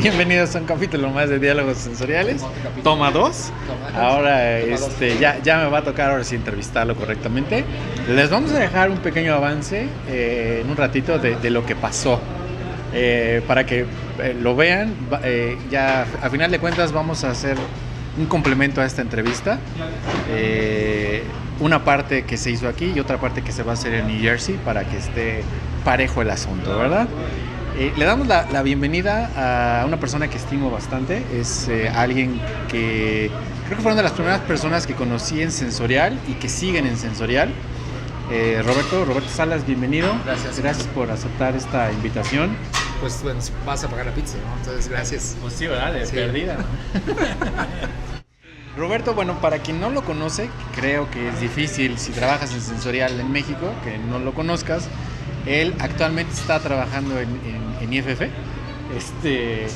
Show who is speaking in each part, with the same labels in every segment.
Speaker 1: Bienvenidos a un capítulo más de Diálogos Sensoriales. Toma dos. Ahora este, ya, ya me va a tocar ahora sí entrevistarlo correctamente. Les vamos a dejar un pequeño avance eh, en un ratito de, lo que pasó. eh, para que eh, lo vean, ya a final de cuentas vamos a hacer un complemento a esta entrevista. Una parte que se hizo aquí y otra parte que se va a hacer en New Jersey para que esté parejo el asunto, ¿verdad? Eh, le damos la, la bienvenida a una persona que estimo bastante. Es eh, alguien que creo que fueron de las primeras personas que conocí en Sensorial y que siguen en Sensorial. Eh, Roberto, Roberto Salas, bienvenido.
Speaker 2: Gracias.
Speaker 1: Gracias por aceptar esta invitación.
Speaker 2: Pues bueno, vas a pagar la pizza, ¿no? Entonces, gracias.
Speaker 1: Pues sí, ¿verdad? De
Speaker 2: Sí.
Speaker 1: perdida. Roberto, bueno, para quien no lo conoce, creo que es difícil si trabajas en Sensorial en México, que no lo conozcas. Él actualmente está trabajando en, en- en IFF. Este,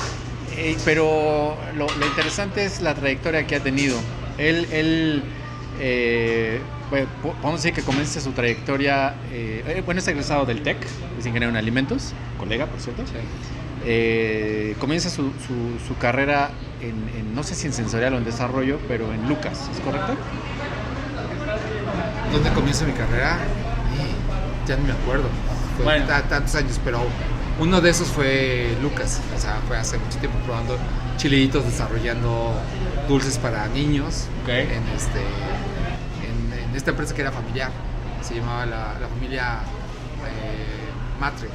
Speaker 1: eh, pero lo, lo interesante es la trayectoria que ha tenido. Él, él eh, po- podemos decir que comienza su trayectoria, eh, eh, bueno, es egresado del TEC, es ingeniero en alimentos, colega, por cierto. Comienza su, su- su carrera en, en, no sé si en sensorial o en desarrollo, pero en Lucas, ¿es correcto?
Speaker 2: ¿Dónde comienza mi carrera? Ya no me acuerdo. Fue
Speaker 1: Bueno.
Speaker 2: ta- tantos años, pero uno de esos fue Lucas. O sea, fue hace mucho tiempo probando chilitos, desarrollando dulces para niños. En, este, en, en esta empresa que era familiar. Se llamaba la, la familia eh, Matre.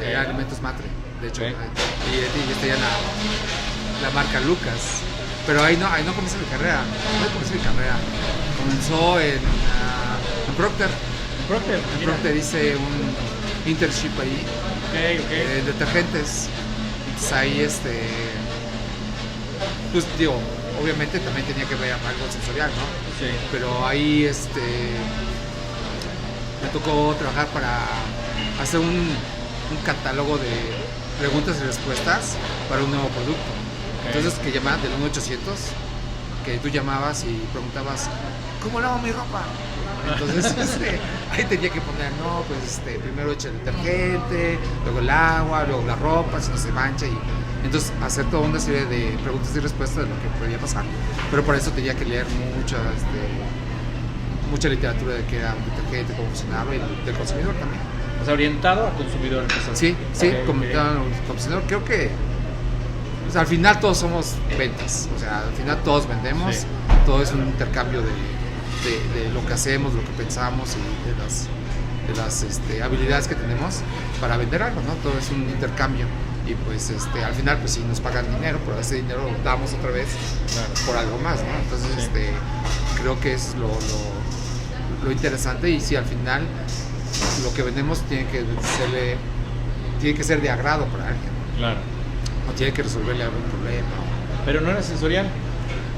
Speaker 2: Era Alimentos Matre, de hecho. Y, y, tenía la, la marca Lucas. Pero ahí no, ahí no comenzó mi carrera. No comenzó mi carrera. Comenzó en, ah, en Procter.
Speaker 1: Procter,
Speaker 2: En Procter hice un internship ahí
Speaker 1: Ok,
Speaker 2: eh, detergentes. Entonces ahí este. Pues digo, obviamente también tenía que ver algo sensorial, ¿no?
Speaker 1: Sí.
Speaker 2: Pero ahí este. Me tocó trabajar para hacer un, un catálogo de preguntas y respuestas para un nuevo producto. Entonces que llamaban del 1800, que tú llamabas y preguntabas, ¿cómo lavo mi ropa? Entonces este, ahí tenía que poner, no, pues este, primero echa el detergente, luego el agua, luego la ropa, si no se mancha y entonces hacer toda una serie de preguntas y respuestas de lo que podía pasar. Pero para eso tenía que leer mucha, este, mucha literatura de qué era un detergente, cómo funcionaba y del, consumidor también.
Speaker 1: O sea, orientado al consumidor.
Speaker 2: Sí, sí,
Speaker 1: Ok,
Speaker 2: como
Speaker 1: ok. Sí.
Speaker 2: todo es un intercambio de, de- de lo que hacemos, lo que pensamos y de las, de las este, habilidades que tenemos para vender algo, ¿no? Todo es un intercambio y pues este, al final pues sí nos pagan dinero, pero ese dinero lo damos otra vez por algo más, ¿no? Entonces
Speaker 1: Sí.
Speaker 2: este, creo que es lo, lo, lo interesante y si al final lo que vendemos tiene que serle- tiene que ser de agrado para alguien
Speaker 1: Claro.
Speaker 2: o tiene que resolverle algún problema.
Speaker 1: Pero no era sensorial.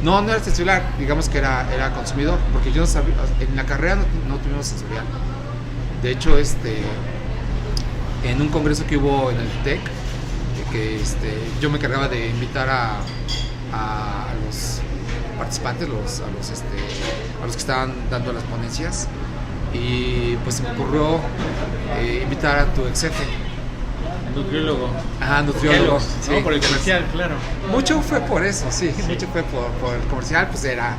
Speaker 2: No, no era sensorial, digamos que era, era consumidor, porque yo no sabía, en la carrera no, tuvimos sensorial. De hecho, este, en un congreso que hubo en el TEC, que este, yo me encargaba de invitar a, a- los participantes, los, a, los, este, a los que estaban dando las ponencias, y pues se me ocurrió eh, invitar a tu ex
Speaker 1: Nutriólogo.
Speaker 2: ajá, nutriólogo.
Speaker 1: No,
Speaker 2: sí,
Speaker 1: por el comercial, claro.
Speaker 2: Mucho fue por eso, sí, mucho fue por, por el comercial, pues era,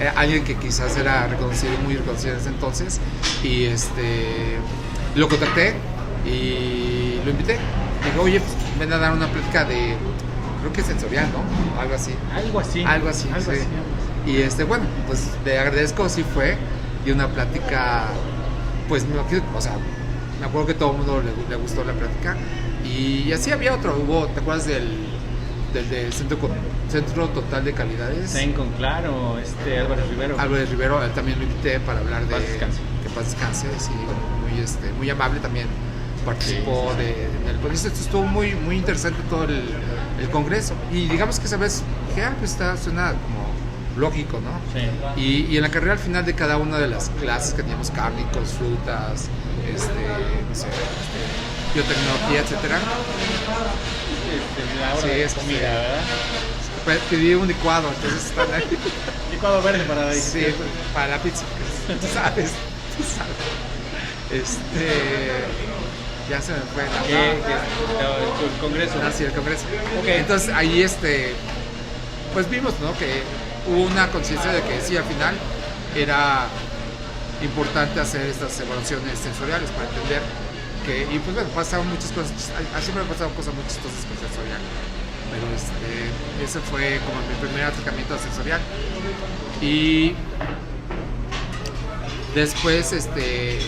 Speaker 2: era alguien que quizás era reconocido, muy reconocido en ese entonces, y este, lo contacté y lo invité. Digo, oye, pues, ven a dar una plática de, creo que sensorial, ¿no? Algo así.
Speaker 1: Algo así.
Speaker 2: Algo así,
Speaker 1: Algo
Speaker 2: sí.
Speaker 1: así.
Speaker 2: Y este, bueno, pues le agradezco, sí fue, y una plática, pues, me, o sea, me acuerdo que todo el mundo le, le gustó la plática, y así había otro, hubo, ¿te acuerdas del, del, del centro, centro Total de Calidades?
Speaker 1: Tencon, claro, este Álvaro Rivero.
Speaker 2: Álvarez Rivero, él también lo invité para hablar de...
Speaker 1: Paz descanse.
Speaker 2: Que paz descanse, sí, muy, este, muy amable también, participó
Speaker 1: Sí, sí, sí.
Speaker 2: de, del congreso, estuvo muy, muy interesante todo el, el congreso, y digamos que esa vez dije, ah, pues está, suena como lógico, ¿no?
Speaker 1: Sí.
Speaker 2: Y, y en la carrera al final de cada una de las clases que teníamos cárnicos, frutas, este, no sé, este, biotecnología, etcétera,
Speaker 1: Este, la
Speaker 2: Sí, es
Speaker 1: comida. ¿verdad?
Speaker 2: pues, pedí un licuado, entonces están ahí.
Speaker 1: Licuado verde para
Speaker 2: Sí, para la pizza, tú sabes, tú sabes. Este, ya se me fue la
Speaker 3: ¿Qué? ¿El congreso?
Speaker 2: Ah, sí, el Congreso.
Speaker 3: Ok.
Speaker 2: Entonces ahí este, pues vimos ¿no? que hubo una conciencia de que sí, al final era importante hacer estas evaluaciones sensoriales para entender que, y pues bueno, pasaban muchas cosas, a- siempre me pasaban cosas muy chistosas con sensorial, pero este, ese fue como mi primer acercamiento a sensorial. Y después, este,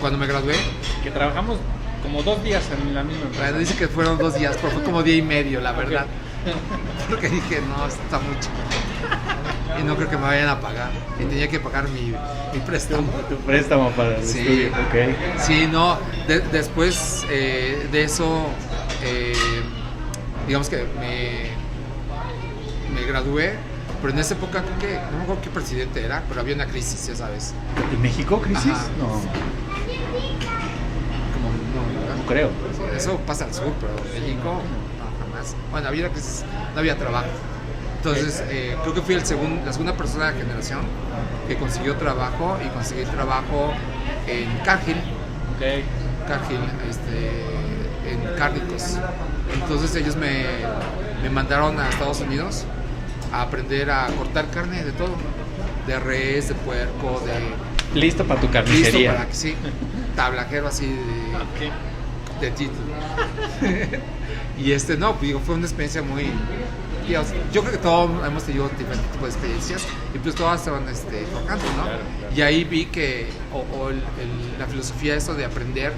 Speaker 2: cuando me gradué,
Speaker 3: Que trabajamos como dos días en la misma empresa.
Speaker 2: bueno, dice que fueron dos días, pero fue como día y medio, la verdad. Porque dije, no, está muy chico. Y no creo que me vayan a pagar. Y tenía que pagar mi, mi préstamo.
Speaker 1: Tu préstamo para el
Speaker 2: Sí.
Speaker 1: estudio. Ok.
Speaker 2: Sí, no. de- después eh, de eso, eh, digamos que me, me gradué. Pero en esa época creo que, no me acuerdo qué presidente era, pero había una crisis, ya sabes.
Speaker 1: ¿En México, crisis?
Speaker 2: Ajá.
Speaker 1: No,
Speaker 2: Como, no,
Speaker 1: no creo.
Speaker 2: Eso pasa al sur, pero en México no, jamás. Bueno, había una crisis, no había trabajo. Entonces, eh, creo que fui el segun- la segunda persona de la generación que consiguió trabajo y conseguí trabajo en Cargill,
Speaker 3: Ok.
Speaker 2: Cargill, este, en cárnicos. Entonces ellos me, me mandaron a Estados Unidos a aprender a cortar carne de todo, de res, de puerco, de
Speaker 1: Listo para tu
Speaker 2: listo
Speaker 1: carnicería.
Speaker 2: para que sí, tablajero así de,
Speaker 3: Ok.
Speaker 2: de título. y este, no, digo, fue una experiencia muy. Yo creo que todos hemos tenido diferentes tipos de experiencias y pues todas se van este, ¿no?
Speaker 3: Claro, claro.
Speaker 2: Y ahí vi que, o, o el- el- la filosofía eso de aprender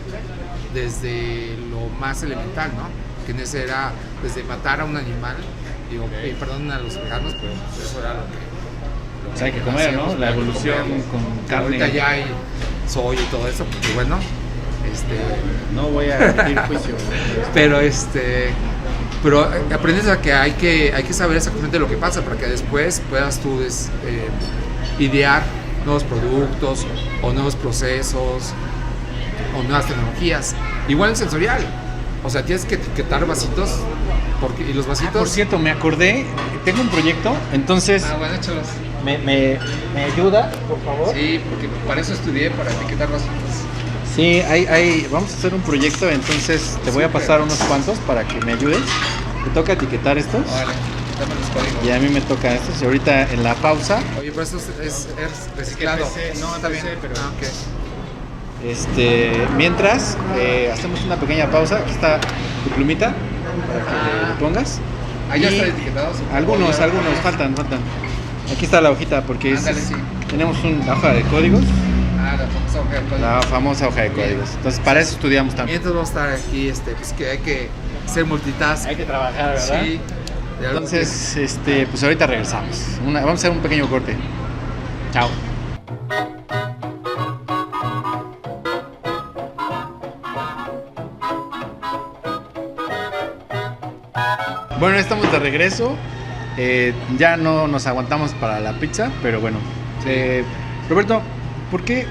Speaker 2: desde lo más elemental, ¿no? Que en ese era desde matar a un animal, digo, eh, perdón a los veganos, pero pues eso era lo que. lo
Speaker 1: O sea, hay que comer,
Speaker 2: hacíamos,
Speaker 1: ¿no? La evolución
Speaker 2: comer.
Speaker 1: con carne.
Speaker 2: Ahorita ya hay soya y todo eso, porque bueno, este,
Speaker 1: No voy a emitir juicio.
Speaker 2: pero este pero eh, aprendes a que hay que hay que saber exactamente lo que pasa para que después puedas tú des- eh, idear nuevos productos o nuevos procesos o nuevas tecnologías. Igual en sensorial. O sea tienes que etiquetar vasitos porque y los vasitos
Speaker 1: Por cierto, me acordé, tengo un proyecto, entonces
Speaker 2: ah bueno échalos.
Speaker 1: me, me, me ayuda, por favor.
Speaker 2: sí porque para eso estudié para etiquetar vasitos
Speaker 1: Sí, hay, hay, vamos a hacer un proyecto, entonces te voy a pasar unos cuantos para que me ayudes. Te toca etiquetar estos
Speaker 2: vale dame los códigos
Speaker 1: y a mí me toca estos. Y ahorita en la pausa,
Speaker 2: oye pero esto es, es, es reciclado
Speaker 3: PC, no,
Speaker 2: está bien
Speaker 3: PC, pero-
Speaker 2: ah,
Speaker 1: este, mientras eh, hacemos una pequeña pausa, aquí está tu plumita para que
Speaker 2: Ah.
Speaker 1: le pongas.
Speaker 2: ahí ya
Speaker 1: Y
Speaker 2: están etiquetados
Speaker 1: Algunos, algunos, faltan, faltan. Aquí está la hojita porque es-
Speaker 2: Ándale, sí.
Speaker 1: tenemos una hoja de códigos,
Speaker 2: famosa hoja de código.
Speaker 1: la famosa hoja de códigos. Entonces para eso estudiamos también.
Speaker 2: Mientras vamos a estar aquí, este, pues que hay que ser multitask.
Speaker 1: Hay que trabajar, ¿verdad?
Speaker 2: Sí.
Speaker 1: Entonces, este, pues ahorita regresamos. Una- vamos a hacer un pequeño corte. Chao. Bueno, estamos de regreso. Eh, ya no nos aguantamos para la pizza, pero bueno. Eh, Roberto, ¿por qué?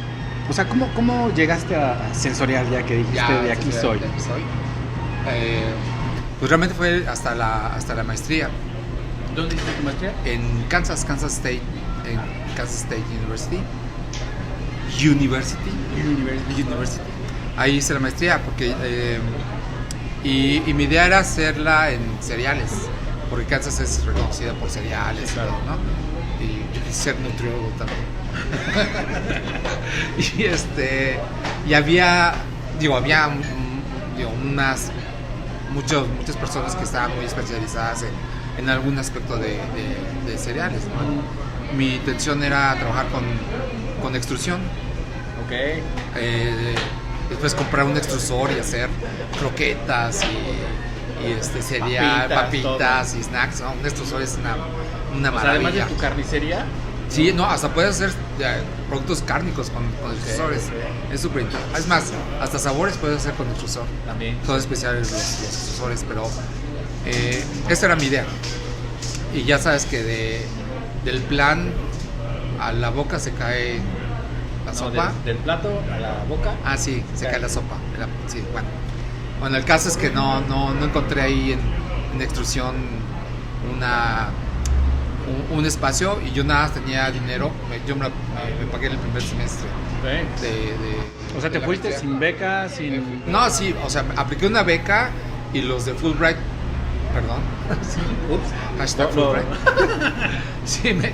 Speaker 1: O sea, ¿cómo, cómo llegaste a sensorial ya que dijiste
Speaker 2: ya,
Speaker 1: de aquí soy?
Speaker 2: de aquí soy. Eh, pues realmente fue hasta la, hasta la maestría
Speaker 3: ¿Dónde hiciste tu maestría?
Speaker 2: en Kansas, Kansas State, en Kansas State University. University. University. Ahí hice la maestría porque eh, y, y mi idea era hacerla en cereales, porque Kansas es reconocida por cereales,
Speaker 3: claro.
Speaker 2: todo, ¿no? Y, y ser nutriólogo también. y este y había digo había digo, unas muchos, muchas personas que estaban muy especializadas en, en algún aspecto de, de- de cereales. ¿no? Mi intención era trabajar con, con extrusión,
Speaker 3: Ok.
Speaker 2: eh, después comprar un extrusor y hacer croquetas y, y, este cereal,
Speaker 3: Papitas,
Speaker 2: papitas, y snacks. ¿no? Un extrusor es una, una
Speaker 3: O sea, además de
Speaker 2: maravilla.
Speaker 3: tu carnicería,
Speaker 2: Sí, no, hasta puedes hacer productos cárnicos con, con extrusores. Es súper interesante. Es más, hasta sabores puedes hacer con extrusor.
Speaker 3: también.
Speaker 2: Son especiales los, los extrusores, pero eh, esa era mi idea. Y ya sabes que de, del plan a la boca se cae la
Speaker 3: No,
Speaker 2: sopa.
Speaker 3: del, del plato a la boca.
Speaker 2: Ah, sí, se
Speaker 3: Cae.
Speaker 2: cae la sopa. La- sí, bueno. Bueno, el caso es que no, no, no encontré ahí en, en extrusión una un, un espacio y yo nada más tenía dinero, me- yo me, me- me pagué el primer semestre
Speaker 3: Ok.
Speaker 2: de... de-
Speaker 3: O sea, te
Speaker 2: de
Speaker 3: fuiste
Speaker 2: maestría.
Speaker 3: sin beca, sin.
Speaker 2: No, sí, o sea, apliqué una beca y los de Fulbright, perdón,
Speaker 3: Ups.
Speaker 2: hashtag
Speaker 3: No, no.
Speaker 2: Fulbright, sí, me,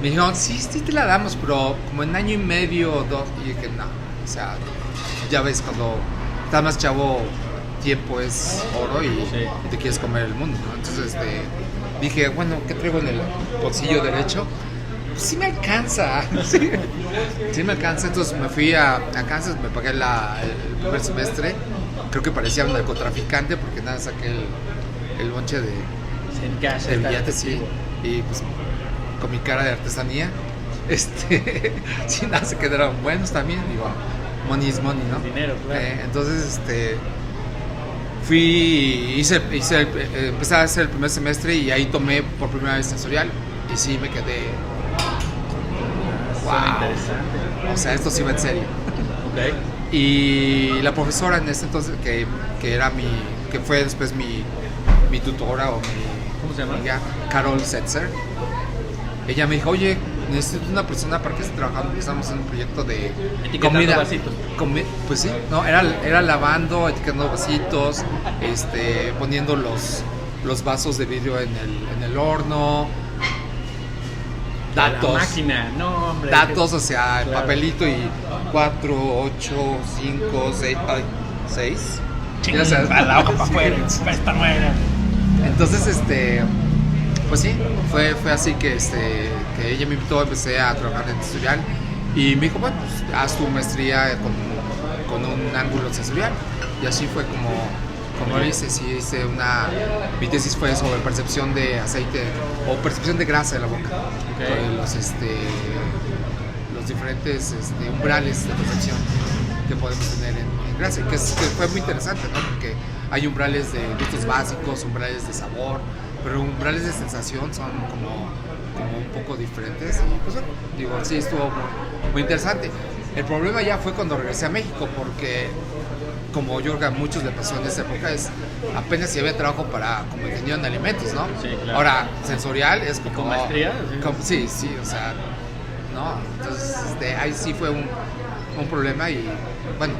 Speaker 2: me dijeron, sí, sí te la damos, pero como en año y medio o dos, y dije, no, o sea, ya ves, cuando estás más chavo, tiempo es oro y,
Speaker 3: Sí.
Speaker 2: y te quieres comer el mundo, ¿no? Entonces, este, dije, bueno, ¿qué traigo en el bolsillo derecho? Pues sí me alcanza, sí, sí me alcanza, entonces me fui a, a Kansas, me pagué la, el primer semestre, creo que parecía un narcotraficante porque nada, saqué el, el bonche de,
Speaker 3: cash.
Speaker 2: de billetes, sí, y pues con mi cara de artesanía, este, sí, nada, se quedaron buenos también, digo, money is money, ¿no?
Speaker 3: Dinero, claro.
Speaker 2: Eh, entonces, este, fui, hice, hice, eh, empecé a hacer el primer semestre y ahí tomé por primera vez sensorial y sí me quedé, wow.
Speaker 3: interesante.
Speaker 2: o sea, esto sí va en serio.
Speaker 3: Ok.
Speaker 2: Y la profesora en ese entonces, que, que era mi, que fue después mi, mi tutora o mi
Speaker 3: ¿Cómo se llama?
Speaker 2: amiga, Carol Setzer, ella me dijo, oye, necesito una persona para que esté trabajando, estamos en un proyecto de
Speaker 3: Etiquetando vasitos.
Speaker 2: comi- pues sí, no, era, era lavando, etiquetando vasitos, este, poniendo los, los vasos de vidrio en el, en el horno, datos
Speaker 3: La máquina, no, hombre.
Speaker 2: datos, o sea, el
Speaker 3: Claro.
Speaker 2: papelito y 4, 8, 5, 6, 6.
Speaker 3: Chinga, la hoja para afuera. Esta no era.
Speaker 2: Entonces, este, pues sí, fue, fue así que, este, que ella me invitó, empecé a trabajar en sensorial y me dijo, bueno, pues haz tu maestría con, con un ángulo sensorial. Y así fue como, como lo hice, sí, hice una, mi tesis fue sobre percepción de aceite o percepción de grasa de la boca.
Speaker 3: Ok.
Speaker 2: Sobre Los, este, los diferentes este, umbrales de percepción que podemos tener en, en grasa, que, es- que fue muy interesante, ¿no? Porque hay umbrales de gustos básicos, umbrales de sabor, pero umbrales de sensación son como, como un poco diferentes. Y pues bueno, digo, sí, estuvo muy, muy interesante. El problema ya fue cuando regresé a México, porque como yo a muchos le pasó en esa época, es apenas si había trabajo para como ingeniero en alimentos, ¿no?
Speaker 3: Sí, claro.
Speaker 2: Ahora, sensorial es como...
Speaker 3: con maestría? Sí.
Speaker 2: como- sí, sí, o sea, no, entonces este, ahí sí fue un, un problema y bueno,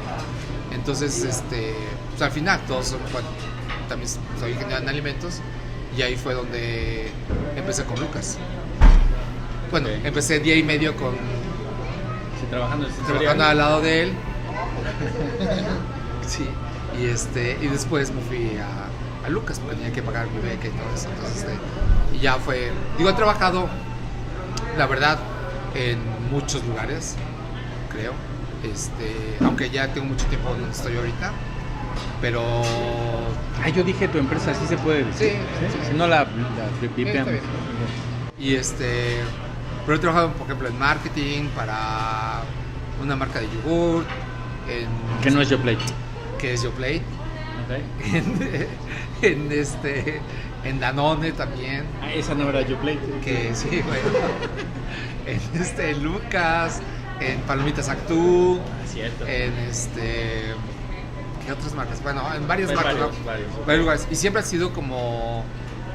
Speaker 2: entonces este, pues, al final todos, bueno, también soy ingeniero en alimentos y ahí fue donde empecé con Lucas. Bueno, empecé día y medio con
Speaker 3: Sí, trabajando
Speaker 2: trabajando al lado de él. sí, y este y después me fui a, a Lucas porque tenía que pagar mi beca y todo eso. Entonces, este, y ya fue, digo, he trabajado, la verdad, en muchos lugares, creo. Este, aunque ya tengo mucho tiempo donde estoy ahorita, pero
Speaker 3: Ah, yo dije tu empresa, así se puede decir.
Speaker 2: Sí,
Speaker 3: Si no la, la.
Speaker 2: Y este, pero he trabajado, por ejemplo, en marketing para una marca de yogur, en,
Speaker 3: Que no es yo play.
Speaker 2: que es YoPlay,
Speaker 3: Ok.
Speaker 2: en, en este, en Danone también,
Speaker 3: Ah, esa no era yo play.
Speaker 2: que sí, bueno, en este, Lucas, en Palomitas Actú,
Speaker 3: Ah, cierto.
Speaker 2: en este, ¿qué otras marcas? Bueno, en varias marcas,
Speaker 3: varios,
Speaker 2: ¿no?
Speaker 3: varios.
Speaker 2: varios lugares. Y siempre ha sido como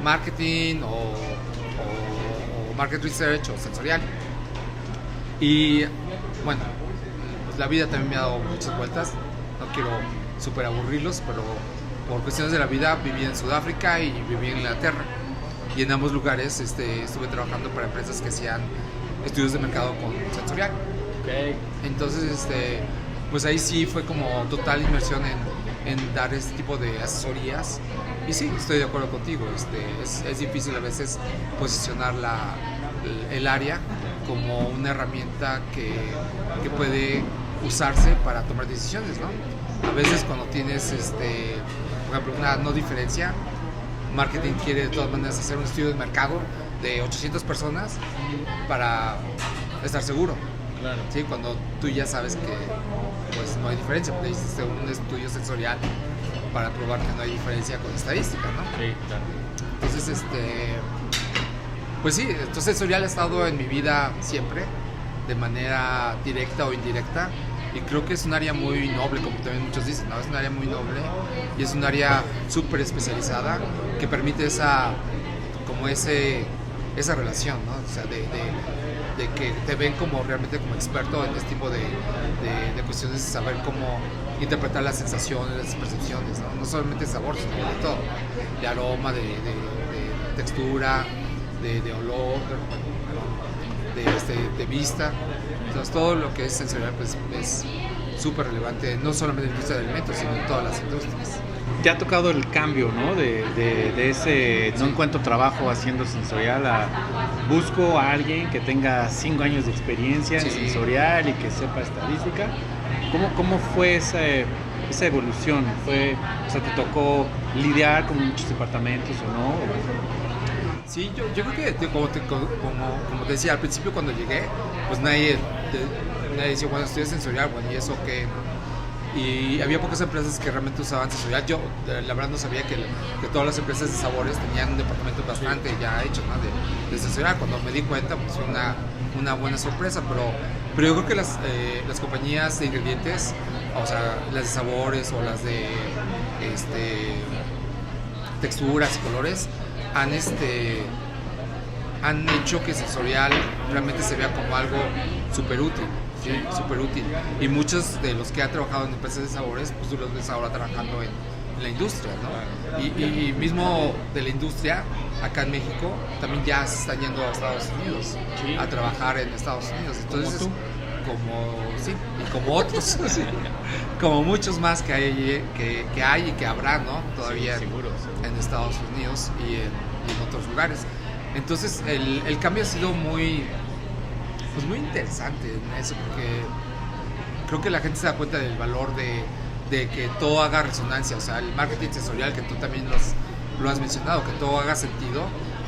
Speaker 2: marketing o, o- o market research o sensorial. Y bueno, pues la vida también me ha dado muchas vueltas. No quiero súper aburrirlos, pero por cuestiones de la vida viví en Sudáfrica y viví en Inglaterra. Y en ambos lugares este, estuve trabajando para empresas que hacían estudios de mercado con sensorial.
Speaker 3: Ok.
Speaker 2: Entonces, este, pues ahí sí fue como total inmersión en, dar este tipo de asesorías. Y sí, estoy de acuerdo contigo. Este, es, es difícil a veces posicionar la, el, el área como una herramienta que, que puede usarse para tomar decisiones, ¿no? A veces cuando tienes, este, por ejemplo, una no diferencia, marketing quiere de todas maneras hacer un estudio de mercado de 800 personas para estar seguro.
Speaker 3: Claro.
Speaker 2: Sí, cuando tú ya sabes que pues no hay diferencia, porque hiciste un estudio sensorial para probar que no hay diferencia con estadística, ¿no?
Speaker 3: Sí, claro.
Speaker 2: Entonces, este, pues sí, entonces sensorial ha estado en mi vida siempre, de manera directa o indirecta, y creo que es un área muy noble, como también muchos dicen, ¿no? Es un área muy noble y es un área súper especializada que permite esa, como ese, esa relación, ¿no? O sea, de, de, de que te ven como realmente como experto en este tipo de, de, cuestiones, de saber cómo interpretar las sensaciones, las percepciones, ¿no? No solamente sabor, sino de todo, de aroma, de, textura, de, olor, de, este, de vista. Entonces todo lo que es sensorial pues, es súper relevante, no solamente en la industria de alimentos, sino en todas las industrias.
Speaker 1: Te ha tocado el cambio, ¿no? De, de- de ese no encuentro trabajo haciendo sensorial a busco a alguien que tenga cinco años de experiencia en
Speaker 2: Sí.
Speaker 1: sensorial y que sepa estadística. ¿Cómo, cómo fue esa, esa evolución? ¿Fue, o sea, ¿Te tocó lidiar con muchos departamentos o no?
Speaker 2: Sí, yo, yo creo que como, te, como, como te decía al principio cuando llegué, pues nadie, te- nadie decía, bueno, estudias sensorial, bueno, ¿y eso qué? Y había pocas empresas que realmente usaban sensorial. Yo, de- la verdad, no sabía que, todas las empresas de sabores tenían un departamento bastante ya hecho de, de sensorial. Cuando me di cuenta, pues fue una, una buena sorpresa, pero, pero yo creo que las, eh, las compañías de ingredientes, o sea, las de sabores o las de este, texturas y colores, han este han hecho que sensorial realmente se vea como algo súper útil, ¿sí? súper útil. Y muchos de los que han trabajado en empresas de sabores, pues tú los ves ahora trabajando en, en la industria, ¿no? Y, y- y mismo de la industria, acá en México, también ya se están yendo a Estados Unidos
Speaker 3: Sí.
Speaker 2: a trabajar en Estados Unidos. Entonces,
Speaker 3: tú.
Speaker 2: como, sí, y como otros, sí, como muchos más que hay, que, que hay y que habrá, ¿no? Todavía
Speaker 3: Sí, seguro,
Speaker 2: en Estados Unidos y en, y en otros lugares. Entonces el, el cambio ha sido muy, pues muy interesante en eso, porque creo que la gente se da cuenta del valor de, de que todo haga resonancia, o sea, el marketing sensorial que tú también lo has, lo has mencionado, que todo haga sentido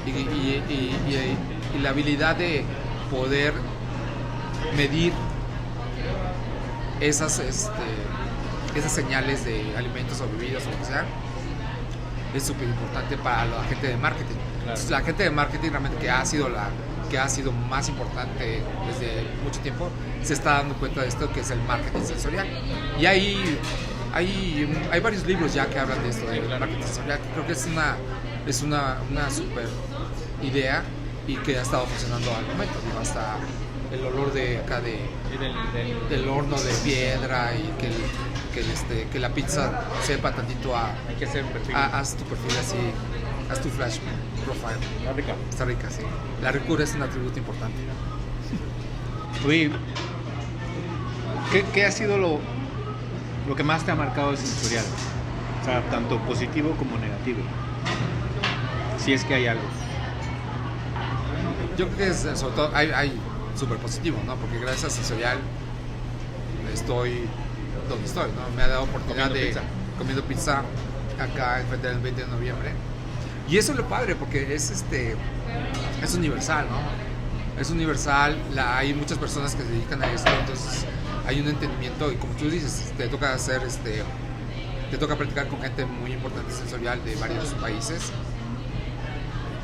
Speaker 2: y, y- y- y- la habilidad de poder medir esas, este, esas señales de alimentos o bebidas o lo que sea, es súper importante para la gente de marketing. Entonces, la gente de marketing realmente que ha sido la que ha sido más importante desde mucho tiempo, se está dando cuenta de esto que es el marketing sensorial. Y hay, hay, hay varios libros ya que hablan de esto, del marketing sensorial, que creo que es una, es una, una super idea y que ha estado funcionando al momento. Hasta el olor de acá de,
Speaker 3: del, del-
Speaker 2: del horno de piedra y que, el- que, el, este, que la pizza sepa tantito a,
Speaker 3: hay que hacer un perfil.
Speaker 2: a- haz tu perfil así, haz tu flash profile.
Speaker 3: Está rica.
Speaker 2: Está rica, sí. La ricura es un atributo importante.
Speaker 1: Oye, ¿qué, qué ha sido lo, lo que más te ha marcado de sensorial? O sea, tanto positivo como negativo. Si es que hay algo.
Speaker 2: Yo creo que es, sobre todo hay, hay súper positivo, ¿no? Porque gracias a Sensorial estoy donde estoy, ¿no? Me ha dado oportunidad
Speaker 3: Comiendo
Speaker 2: de
Speaker 3: pizza.
Speaker 2: comiendo pizza acá enfrente del 20 de noviembre. Y eso es lo padre, porque es este es universal, ¿no? Es universal, hay muchas personas que se dedican a esto, entonces hay un entendimiento y como tú dices, te toca hacer este te toca practicar con gente muy importante sensorial de varios países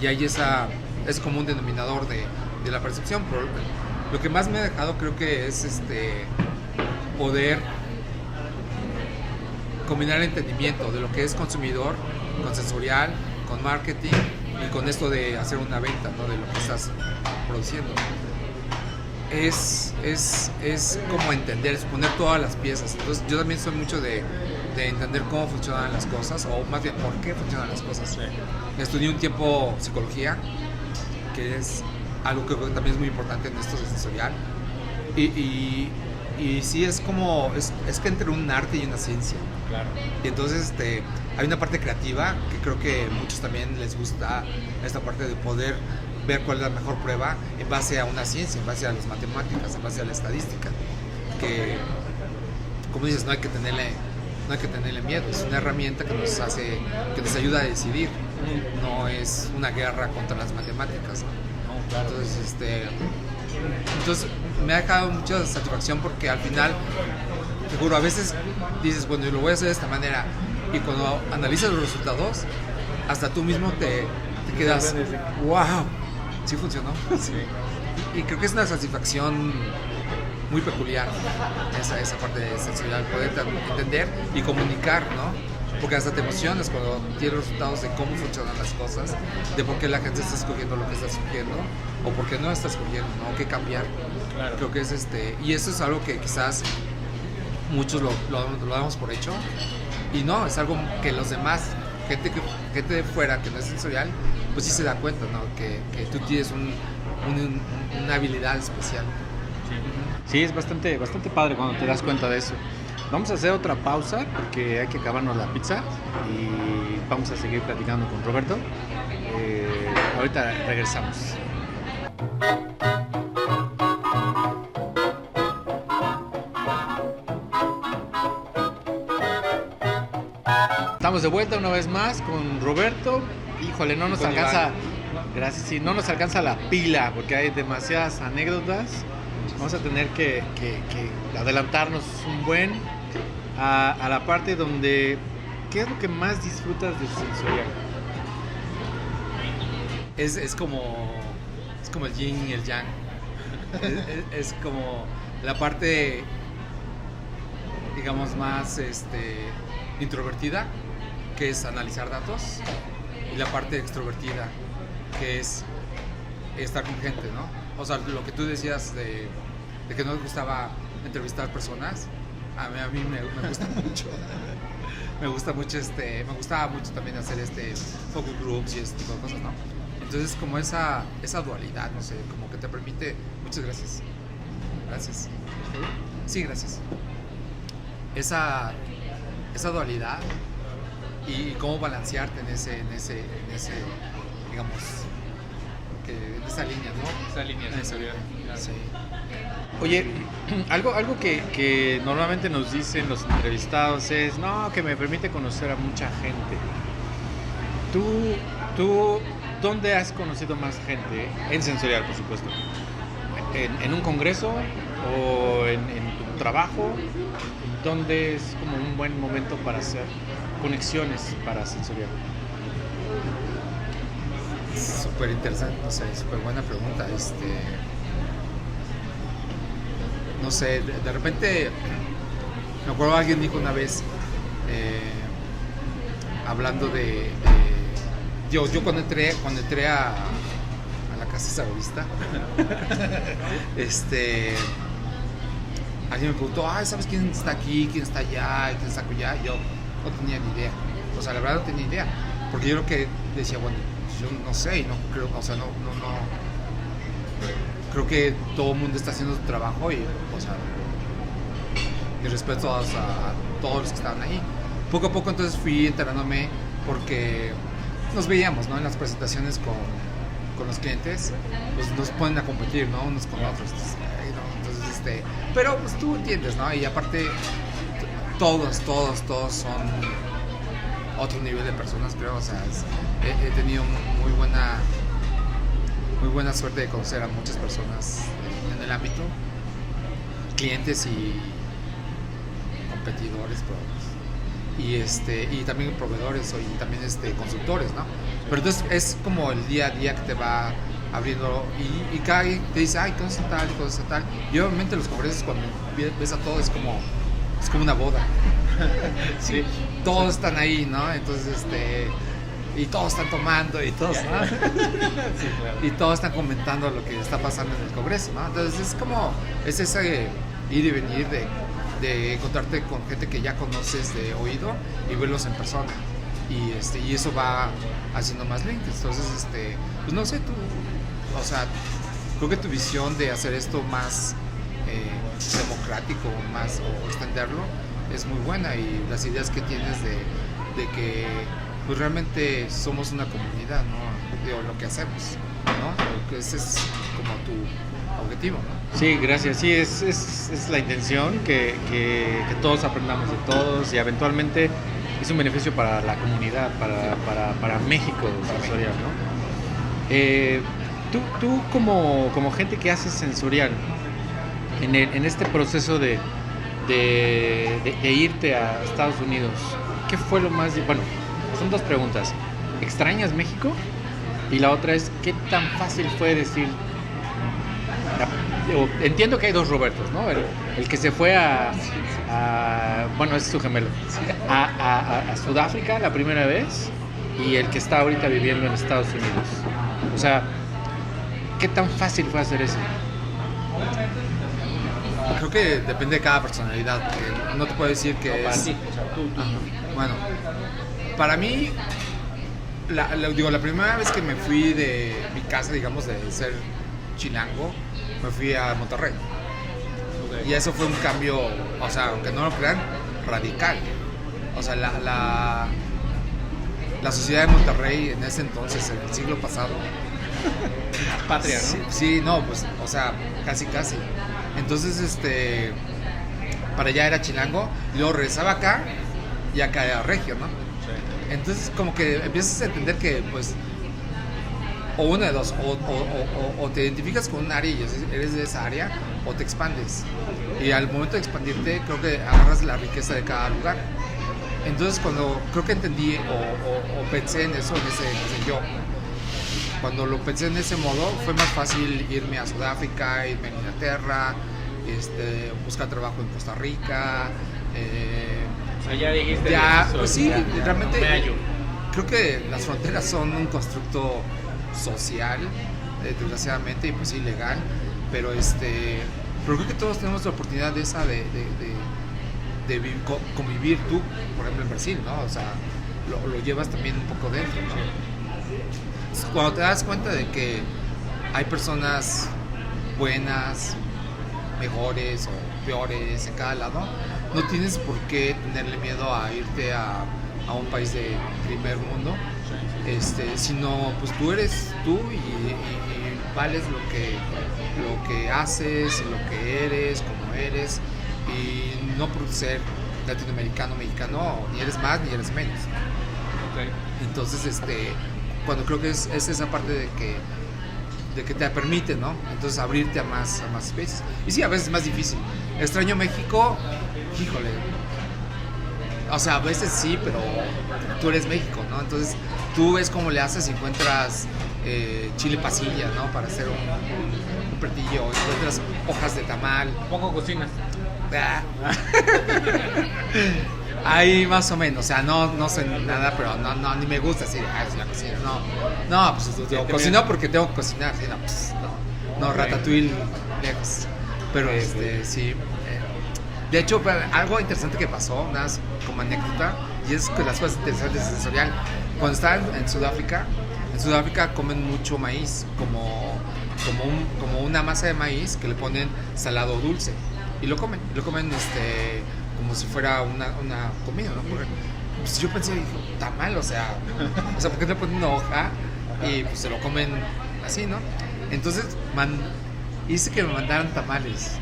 Speaker 2: y hay esa es como un denominador de, de la percepción pero lo que más me ha dejado creo que es este poder combinar el entendimiento de lo que es consumidor con sensorial con marketing y con esto de hacer una venta ¿no? de lo que estás produciendo es, es, es como entender, es poner todas las piezas. Entonces yo también soy mucho de, de entender cómo funcionan las cosas, o más bien por qué funcionan las cosas. Estudié un tiempo psicología, que es algo que también es muy importante en esto de sensorial. Y, y, y sí es como, es, es que entre un arte y una ciencia.
Speaker 3: Claro.
Speaker 2: Y entonces este, hay una parte creativa que creo que a muchos también les gusta esta parte de poder ver cuál es la mejor prueba en base a una ciencia, en base a las matemáticas, en base a la estadística. Que, como dices, no hay que tenerle, no hay que tenerle miedo, es una herramienta que nos hace, que nos ayuda a decidir. No es una guerra contra las matemáticas. ¿no? Entonces, este, entonces me ha dejado mucha satisfacción porque al final, seguro, a veces dices, bueno, yo lo voy a hacer de esta manera y cuando analizas los resultados, hasta tú mismo te, te quedas, wow, sí funcionó. Y, creo que es una satisfacción muy peculiar esa, esa parte de sensorial, poder entender y comunicar, ¿no? porque hasta te emocionas cuando tienes resultados de cómo funcionan las cosas, de por qué la gente está escogiendo lo que está escogiendo o por qué no está escogiendo, ¿no? ¿Qué cambiar?
Speaker 3: Claro.
Speaker 2: Creo que es este, y eso es algo que quizás muchos lo, lo, lo damos por hecho, y no, es algo que los demás, gente, que, gente de fuera que no es sensorial, pues sí se da cuenta, ¿no? Que, que tú tienes un, un- una habilidad especial.
Speaker 1: Sí, es bastante, bastante padre cuando te das cuenta de eso. Vamos a hacer otra pausa porque hay que acabarnos la pizza y vamos a seguir platicando con Roberto. Eh, ahorita regresamos. Estamos de vuelta una vez más con Roberto. Híjole, no nos alcanza. Gracias, sí, no nos alcanza la pila porque hay demasiadas anécdotas. Vamos a tener que, que- que adelantarnos un buen a, a la parte donde. ¿Qué es lo que más disfrutas de sensorial?
Speaker 2: Es, es como es como el yin y el yang. es, es- es como la parte, digamos, más este, introvertida, que es analizar datos, y la parte extrovertida, que es estar con gente, ¿no? O sea, lo que tú decías de, de que no te gustaba entrevistar personas, a mí, a mí me, me gusta mucho. me gusta mucho este, me gustaba mucho también hacer este focus groups y este tipo de cosas, ¿no? Entonces como esa, esa dualidad, no sé, como que te permite, muchas gracias, gracias, sí, gracias, esa, esa dualidad y, cómo balancearte en ese, en ese, en ese, digamos, que, en esa línea, ¿no?
Speaker 3: Esa línea claro.
Speaker 2: Sí.
Speaker 1: Oye, algo, algo que, que normalmente nos dicen los entrevistados es, no, que me permite conocer a mucha gente. ¿Tú, tú dónde has conocido más gente? En sensorial, por supuesto. ¿En, en un congreso o en, en tu trabajo? ¿Dónde es como un buen momento para hacer conexiones para sensorial?
Speaker 2: Súper interesante, no sé, súper buena pregunta. Este, no sé, de, de repente, me acuerdo alguien dijo una vez, eh, hablando de, de- yo, yo cuando entré, cuando entré a, a la casa saborista, este, alguien me preguntó, ay, ¿sabes quién está aquí, quién está allá, quién está allá? Yo no tenía ni idea, o sea, la verdad no tenía idea, porque yo creo que decía, bueno, yo no sé, y no creo, o sea, no, no, no, creo que todo el mundo está haciendo su trabajo y, o sea, y respeto a, todos los que estaban ahí. Poco a poco entonces fui enterándome porque nos veíamos, ¿no? En las presentaciones con, con los clientes, pues nos ponen a competir, ¿no? Unos con otros. Entonces, este, pero pues tú entiendes, ¿no? Y aparte, todos, todos, todos son otro nivel de personas, creo. O sea, he, tenido muy buena, muy buena suerte de conocer a muchas personas en, el ámbito, clientes y competidores, pues, y este y también proveedores y también este consultores, ¿no? Pero entonces es como el día a día que te va abriendo y, y cada te dice, ay, conoces a tal, conoces a tal. Y obviamente los congresos cuando ves a todos es como es como una boda.
Speaker 3: Sí.
Speaker 2: Todos están ahí, ¿no? Entonces este y todos están tomando y todos, ¿no?
Speaker 3: Sí, claro.
Speaker 2: y todos están comentando lo que está pasando en el Congreso, ¿no? Entonces es como, es ese ir y venir de, de encontrarte con gente que ya conoces de oído y verlos en persona. Y, este, y eso va haciendo más links. Entonces, este, pues no sé, tú, o sea, creo que tu visión de hacer esto más eh, democrático, más, o extenderlo, es muy buena y las ideas que tienes de, de que pues realmente somos una comunidad, ¿no? Lo que hacemos, ¿no? Que ese es como tu objetivo, ¿no?
Speaker 1: Sí, gracias. Sí, es, es, es la intención que, que- que todos aprendamos de todos y eventualmente es un beneficio para la comunidad, para, para, para México sensorial, ¿no? Eh, tú, tú como, como gente que hace sensorial, en, este proceso de, irte a Estados Unidos, ¿qué fue lo más... Bueno, son dos preguntas. ¿Extrañas México? Y la otra es, ¿qué tan fácil fue decir, "Ya, o- entiendo que hay dos Robertos, ¿no? El, que se fue a, a- bueno, es su gemelo, a- a- a Sudáfrica la primera vez y el que está ahorita viviendo en Estados Unidos. O sea, ¿qué tan fácil fue hacer eso?
Speaker 2: Creo que depende de cada personalidad. No te puedo decir que
Speaker 3: Para
Speaker 2: es...
Speaker 3: ti, o sea, tú.
Speaker 2: Bueno, para mí, la, la- digo, la primera vez que me fui de mi casa, digamos, de ser chilango, me fui a Monterrey. Y eso fue un cambio, o sea, aunque no lo crean, radical. O sea, la, la, la sociedad de Monterrey en ese entonces, en el siglo pasado,
Speaker 3: Patria, ¿no?
Speaker 2: Sí, sí, no, pues, o sea, casi, casi. Entonces, este, para allá era chilango, y luego regresaba acá, y acá era regio, ¿no?
Speaker 3: Sí.
Speaker 2: Entonces, como que empiezas a entender que, pues, o una de dos, o, o- o- o- te identificas con un área y eres de esa área, o te expandes. Y al momento de expandirte, creo que agarras la riqueza de cada lugar. Entonces, cuando creo que entendí o pensé en eso, en ese, en ese yo, cuando lo pensé en ese modo, fue más fácil irme a Sudáfrica, irme a Inglaterra, este, buscar trabajo en Costa Rica. eh,
Speaker 3: O sea, ya dijiste.
Speaker 2: Ya, pues sí,
Speaker 3: ya,
Speaker 2: realmente- creo que las fronteras son un constructo social, eh, desgraciadamente, y pues sí, legal, pero este, pero creo que todos tenemos la oportunidad de esa de, de, de- de vi- co- convivir tú, por ejemplo, en Brasil, ¿no? O sea, lo, lo llevas también un poco dentro, Cuando te das cuenta de que hay personas buenas, mejores o peores en cada lado, no tienes por qué tenerle miedo a irte a, a un país de primer mundo, este, sino pues tú eres tú y, y- y vales lo que, lo que haces, lo que eres, como eres, y no por ser latinoamericano, mexicano, ni eres más ni eres menos.
Speaker 3: Ok.
Speaker 2: Entonces, este, cuando creo que es, es esa parte de que, de que te permite, ¿no? Entonces abrirte a más, a más especies. Y sí, a veces es más difícil. Extraño México, híjole. O sea, a veces sí, pero tú eres México, ¿no? Entonces tú ves cómo le haces y encuentras eh, chile pasilla, ¿no? Para hacer un, un, un platillo, encuentras hojas de tamal.
Speaker 3: Poco cocinas.
Speaker 2: Ah. Ahí más o menos, o sea, no, no sé nada, pero no, no, ni me gusta así, ah, es la cocina, no. No, pues digo,
Speaker 3: te
Speaker 2: cocino porque tengo que cocinar, sí, no, pues, no, no, ratatouille lejos. Pero este, sí. eh, De hecho, algo interesante que pasó, nada más como anécdota, y es que las cosas interesantes de sensorial. Cuando estaba en, en Sudáfrica, en Sudáfrica comen mucho maíz, como, como, un, como una masa de maíz que le ponen salado o dulce. Y lo comen, lo comen este, como si fuera una, una comida, ¿no? Porque, pues, yo pensé, dijo, está mal, o sea, o sea, ¿por qué le ponen una hoja y pues, se lo comen así, ¿no? Entonces, man, hice que me mandaran tamales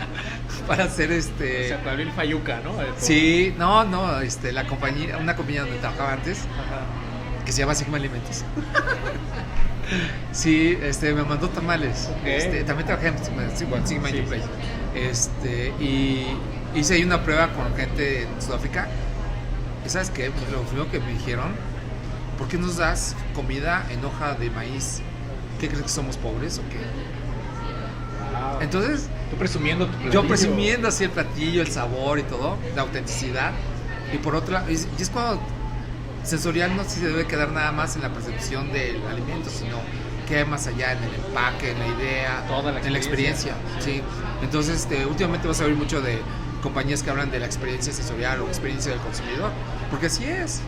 Speaker 2: para hacer
Speaker 3: O
Speaker 2: este...
Speaker 3: sea, para abrir Fayuca, ¿no?
Speaker 2: Sí, no, no, este, la compañía, una compañía donde trabajaba antes,
Speaker 3: Ajá.
Speaker 2: que se llama Sigma Alimentos. sí, este, me mandó tamales.
Speaker 3: Ok.
Speaker 2: Este, también trabajé en Sigma, bueno, Sigma
Speaker 3: Sí, sí,
Speaker 2: Este, y hice ahí una prueba con gente en Sudáfrica. ¿Y sabes qué? Pues lo primero que me dijeron, ¿por qué nos das comida en hoja de maíz? ¿Qué crees que somos pobres o qué?
Speaker 3: Wow.
Speaker 2: Entonces,
Speaker 3: Tú presumiendo tu
Speaker 2: yo
Speaker 3: platillo.
Speaker 2: presumiendo así el platillo, el sabor y todo, la autenticidad. Y por otro lado, y es cuando sensorial no se debe quedar nada más en la percepción del alimento, sino que hay más allá en el empaque, en la idea,
Speaker 3: Toda la
Speaker 2: en la experiencia.
Speaker 3: experiencia.
Speaker 2: Sí. Entonces, este, últimamente vas a oír mucho de compañías que hablan de la experiencia sensorial o experiencia del consumidor, porque así es.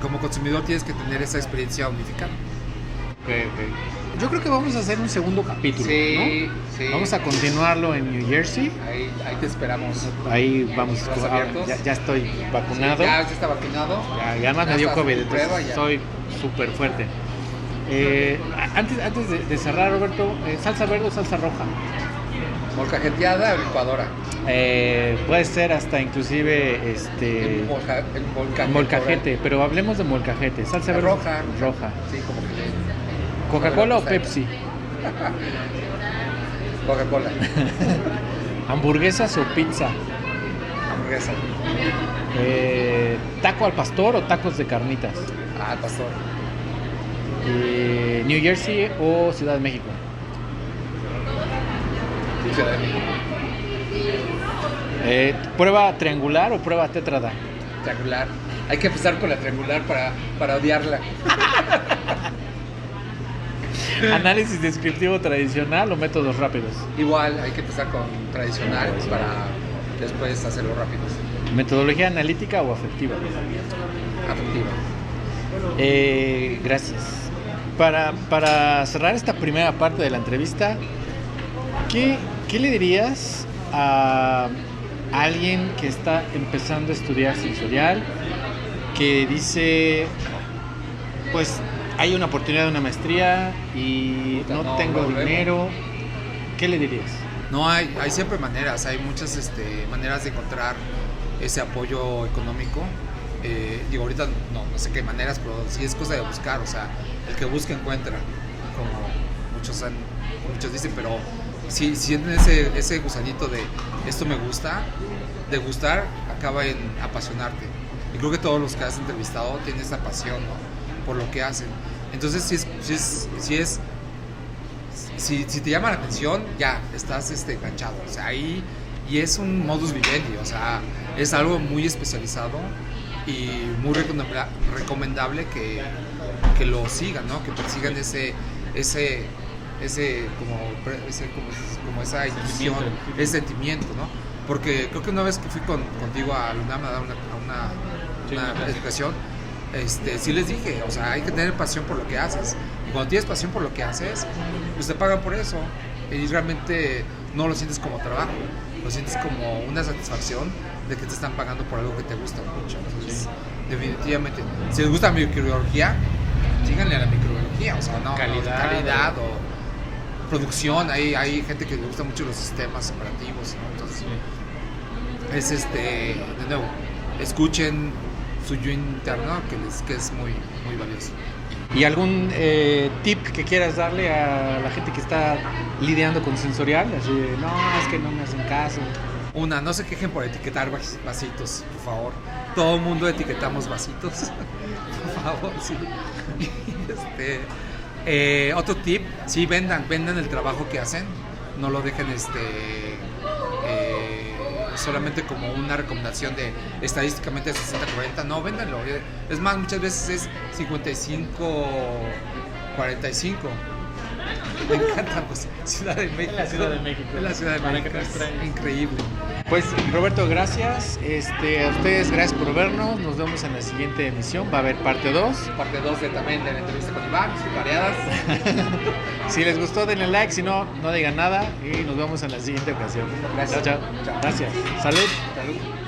Speaker 2: Como consumidor tienes que tener esa experiencia unificada.
Speaker 1: Ok, ok. Yo creo que vamos a hacer un segundo capítulo,
Speaker 2: sí.
Speaker 1: ¿no? Vamos a continuarlo en New Jersey.
Speaker 2: Ahí, ahí te esperamos.
Speaker 1: Ahí vamos.
Speaker 2: ¿Brazos
Speaker 1: ahora,
Speaker 2: abiertos?
Speaker 1: ya, ya estoy vacunado.
Speaker 2: ya está vacunado.
Speaker 1: Ya, y además
Speaker 2: Ya
Speaker 1: me dio COVID, entonces
Speaker 2: prueba, ya.
Speaker 1: soy súper fuerte. Eh, a- antes antes de, de cerrar, Roberto, eh, ¿salsa verde o salsa roja?
Speaker 2: Molcajeteada o licuadora.
Speaker 1: Eh, puede ser hasta inclusive este
Speaker 2: El, molca- el molcajete.
Speaker 1: molcajete, pero hablemos de molcajete. ¿Salsa verde?
Speaker 2: Roja.
Speaker 1: Roja.
Speaker 2: Sí, como que le-
Speaker 1: ¿Coca-Cola o Pepsi?
Speaker 2: Coca-Cola.
Speaker 1: ¿Hamburguesas o pizza?
Speaker 2: Hamburguesa.
Speaker 1: Eh, ¿Taco al pastor o tacos de carnitas?
Speaker 2: Ah, pastor.
Speaker 1: Eh, ¿New Jersey o Ciudad de México?
Speaker 2: Ciudad de México.
Speaker 1: Eh, ¿Prueba triangular o prueba tétrada?
Speaker 2: Triangular. Hay que empezar con la triangular para, para odiarla.
Speaker 1: ¿Análisis descriptivo tradicional o métodos rápidos?
Speaker 2: Igual, hay que empezar con tradicional para después hacerlo rápido.
Speaker 1: ¿Metodología analítica o afectiva?
Speaker 2: Afectiva.
Speaker 1: Eh, gracias. Para, para cerrar esta primera parte de la entrevista, ¿qué, qué le dirías a alguien que está empezando a estudiar sensorial, que dice, pues hay una oportunidad de una maestría y
Speaker 2: Puta,
Speaker 1: no,
Speaker 2: no,
Speaker 1: tengo dinero? ¿Qué le dirías?
Speaker 2: No, hay, hay siempre maneras, hay muchas este, maneras de encontrar ese apoyo económico. Eh, digo, ahorita no, no sé qué maneras, pero sí es cosa de buscar, o sea, el que busca encuentra, como muchos, han- muchos dicen, pero si sienten ese, ese gusanito de esto me gusta, de gustar acaba en apasionarte. Y creo que todos los que has entrevistado tienen esa pasión ¿no? por lo que hacen. Entonces, si es, si es, si es si, si te llama la atención, ya estás este, enganchado. O sea, ahí, y es un modus vivendi, o sea, es algo muy especializado y muy recomenda- recomendable que, que lo sigan, ¿no? Que persigan ese, ese, ese, como, ese, como, como esa intuición,
Speaker 3: Sentimiento.
Speaker 2: ese sentimiento, ¿no? Porque creo que una vez que fui con- contigo a Lunam a dar una, a una,
Speaker 3: Sí,
Speaker 2: una educación, este, sí les dije, o sea, hay que tener pasión por lo que haces. Y cuando tienes pasión por lo que haces, pues te pagan por eso. Y realmente no lo sientes como trabajo, lo sientes como una satisfacción de que te están pagando por algo que te gusta mucho. Entonces, definitivamente, si les gusta la microbiología, síganle a la microbiología, o sea, no,
Speaker 3: Calidad,
Speaker 2: no, calidad o producción, hay, hay gente que le gusta mucho los sistemas operativos, ¿no? Entonces, es este, de nuevo, escuchen su yo interno, que, les, que es muy, muy valioso.
Speaker 1: ¿Y algún eh, tip que quieras darle a la gente que está lidiando con sensorial? Así de, no, es que no me hacen caso.
Speaker 2: Una, no se quejen por etiquetar vas- vasitos, por favor. Todo el mundo etiquetamos vasitos. por favor, sí. Este, eh, otro tip, sí, vendan, vendan el trabajo que hacen. No lo dejen este, eh, solamente como una recomendación de estadísticamente 60-40. No, véndanlo. Es más, muchas veces es 55-45. Me encanta, pues, Ciudad de México.
Speaker 3: En la Ciudad de México.
Speaker 2: En la Ciudad de México. es increíble.
Speaker 1: Pues Roberto, gracias. Este, a ustedes, gracias por vernos. Nos vemos en la siguiente emisión. Va a haber parte 2.
Speaker 2: Parte 2 de, también de la entrevista variadas.
Speaker 1: Si les gustó, denle like. Si no, no digan nada. Y nos vemos en la siguiente ocasión.
Speaker 2: Gracias.
Speaker 1: Chao, chao.
Speaker 2: Chao.
Speaker 1: Gracias. Salud.
Speaker 2: Salud.